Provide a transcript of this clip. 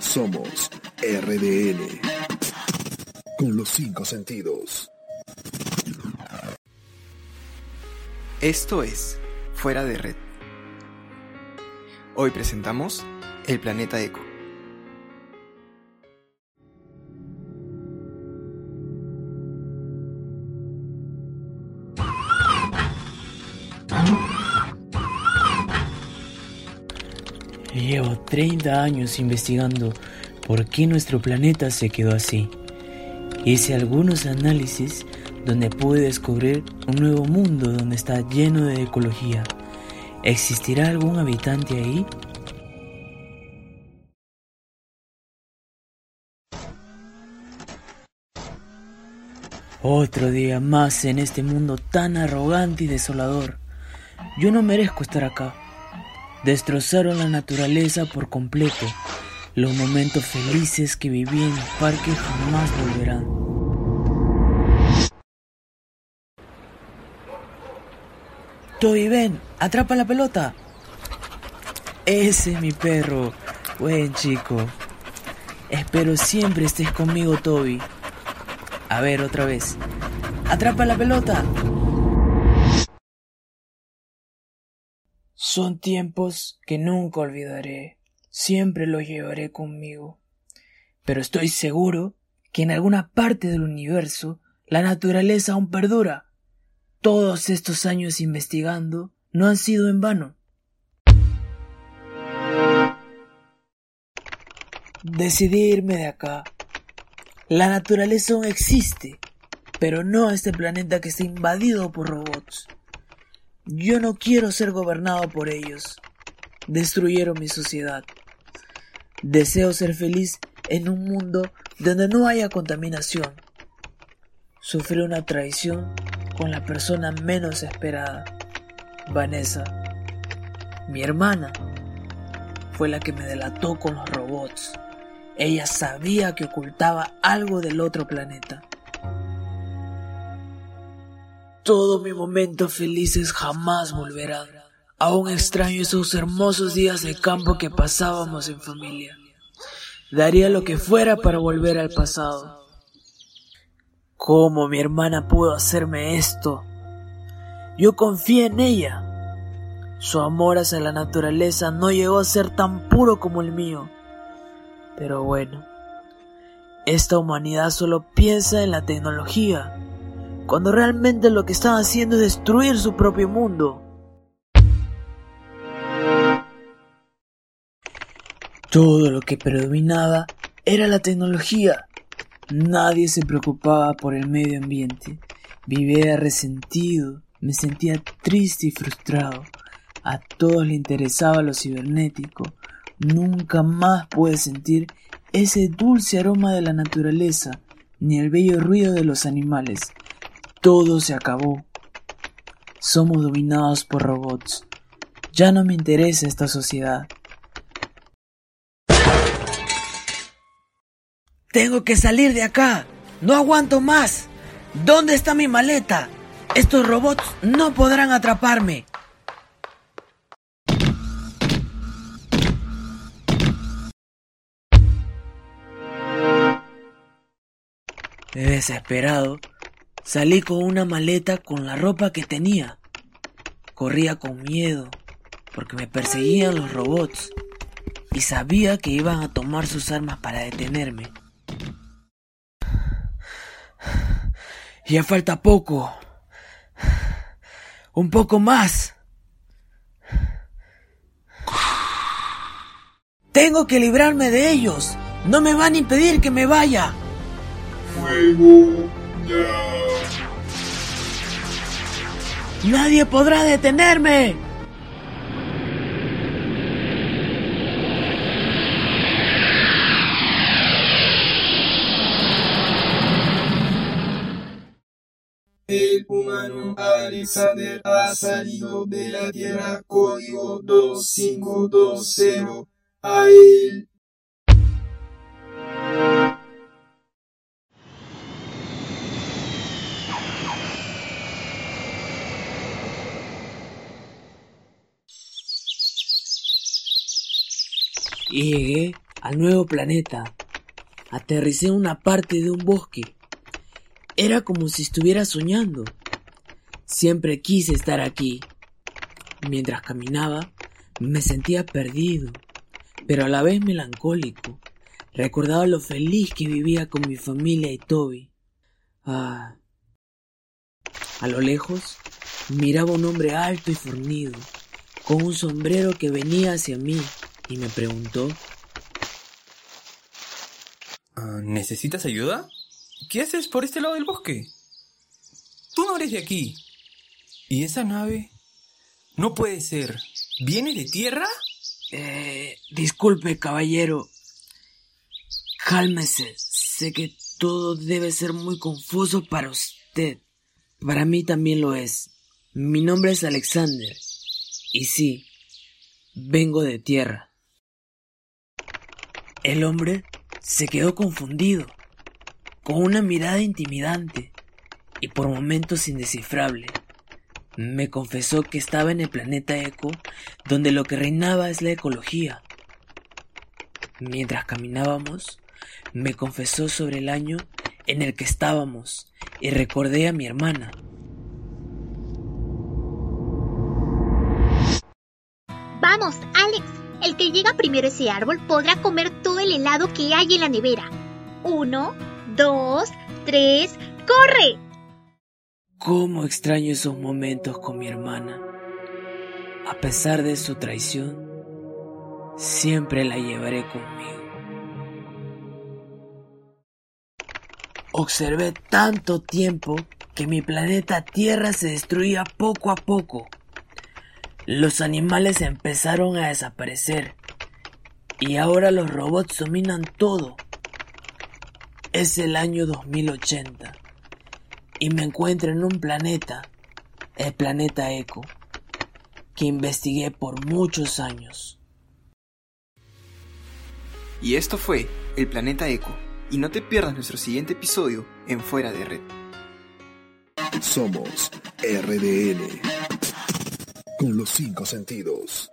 Somos RDN. Con los cinco sentidos. Esto es Fuera de Red. Hoy presentamos El Planeta Eco. Llevo 30 años investigando por qué nuestro planeta se quedó así. Hice algunos análisis donde pude descubrir un nuevo mundo donde está lleno de ecología. ¿Existirá algún habitante ahí? Otro día más en este mundo tan arrogante y desolador. Yo no merezco estar acá. Destrozaron la naturaleza por completo. Los momentos felices que viví en el parque jamás volverán. Toby, ven, atrapa la pelota. Ese es mi perro. Buen chico. Espero siempre estés conmigo, Toby. A ver, otra vez. Atrapa la pelota. Son tiempos que nunca olvidaré. Siempre los llevaré conmigo. Pero estoy seguro que en alguna parte del universo la naturaleza aún perdura. Todos estos años investigando no han sido en vano. Decidí irme de acá. La naturaleza aún existe, pero no este planeta que está invadido por robots. Yo no quiero ser gobernado por ellos. Destruyeron mi sociedad. Deseo ser feliz en un mundo donde no haya contaminación. Sufrí una traición con la persona menos esperada, Vanessa. Mi hermana fue la que me delató con los robots. Ella sabía que ocultaba algo del otro planeta. Todos mis momentos felices jamás volverán. Aún extraño esos hermosos días de campo que pasábamos en familia. Daría lo que fuera para volver al pasado. ¿Cómo mi hermana pudo hacerme esto? Yo confié en ella. Su amor hacia la naturaleza no llegó a ser tan puro como el mío. Pero bueno, esta humanidad solo piensa en la tecnología, cuando realmente lo que están haciendo es destruir su propio mundo. Todo lo que predominaba era la tecnología. Nadie se preocupaba por el medio ambiente. Vivía resentido, me sentía triste y frustrado. A todos le interesaba lo cibernético. Nunca más pude sentir ese dulce aroma de la naturaleza, ni el bello ruido de los animales. Todo se acabó. Somos dominados por robots. Ya no me interesa esta sociedad. Tengo que salir de acá. No aguanto más. ¿Dónde está mi maleta? Estos robots no podrán atraparme. Desesperado, salí con una maleta con la ropa que tenía. Corría con miedo porque me perseguían los robots y sabía que iban a tomar sus armas para detenerme. Ya falta poco. Un poco más. Tengo que librarme de ellos. No me van a impedir que me vaya. Fuego. Nadie podrá detenerme. El humano Alexander ha salido de la Tierra código 2520 a él. Y llegué al nuevo planeta. Aterricé en una parte de un bosque. Era como si estuviera soñando. Siempre quise estar aquí. Mientras caminaba, me sentía perdido, pero a la vez melancólico. Recordaba lo feliz que vivía con mi familia y Toby. Ah. A lo lejos, miraba un hombre alto y fornido, con un sombrero que venía hacia mí y me preguntó Ah, ¿Necesitas ayuda? ¿Qué haces por este lado del bosque? Tú no eres de aquí. ¿Y esa nave? No puede ser. ¿Viene de tierra? Eh, disculpe, caballero. Cálmese. Sé que todo debe ser muy confuso para usted. Para mí también lo es. Mi nombre es Alexander. Y sí, vengo de tierra. El hombre se quedó confundido, con una mirada intimidante y por momentos indescifrable. Me confesó que estaba en el planeta Eco, donde lo que reinaba es la ecología. Mientras caminábamos, me confesó sobre el año en el que estábamos y recordé a mi hermana. Vamos, Alex. El que llega primero a ese árbol podrá comer todo el helado que hay en la nevera. Uno, dos, tres, ¡corre! ¿Cómo extraño esos momentos con mi hermana? A pesar de su traición, siempre la llevaré conmigo. Observé tanto tiempo que mi planeta Tierra se destruía poco a poco. Los animales empezaron a desaparecer y ahora los robots dominan todo. Es el año 2080 y me encuentro en un planeta, el planeta Eco, que investigué por muchos años. Y esto fue El Planeta Eco. Y no te pierdas nuestro siguiente episodio en Fuera de Red. Somos RDN. Con los cinco sentidos.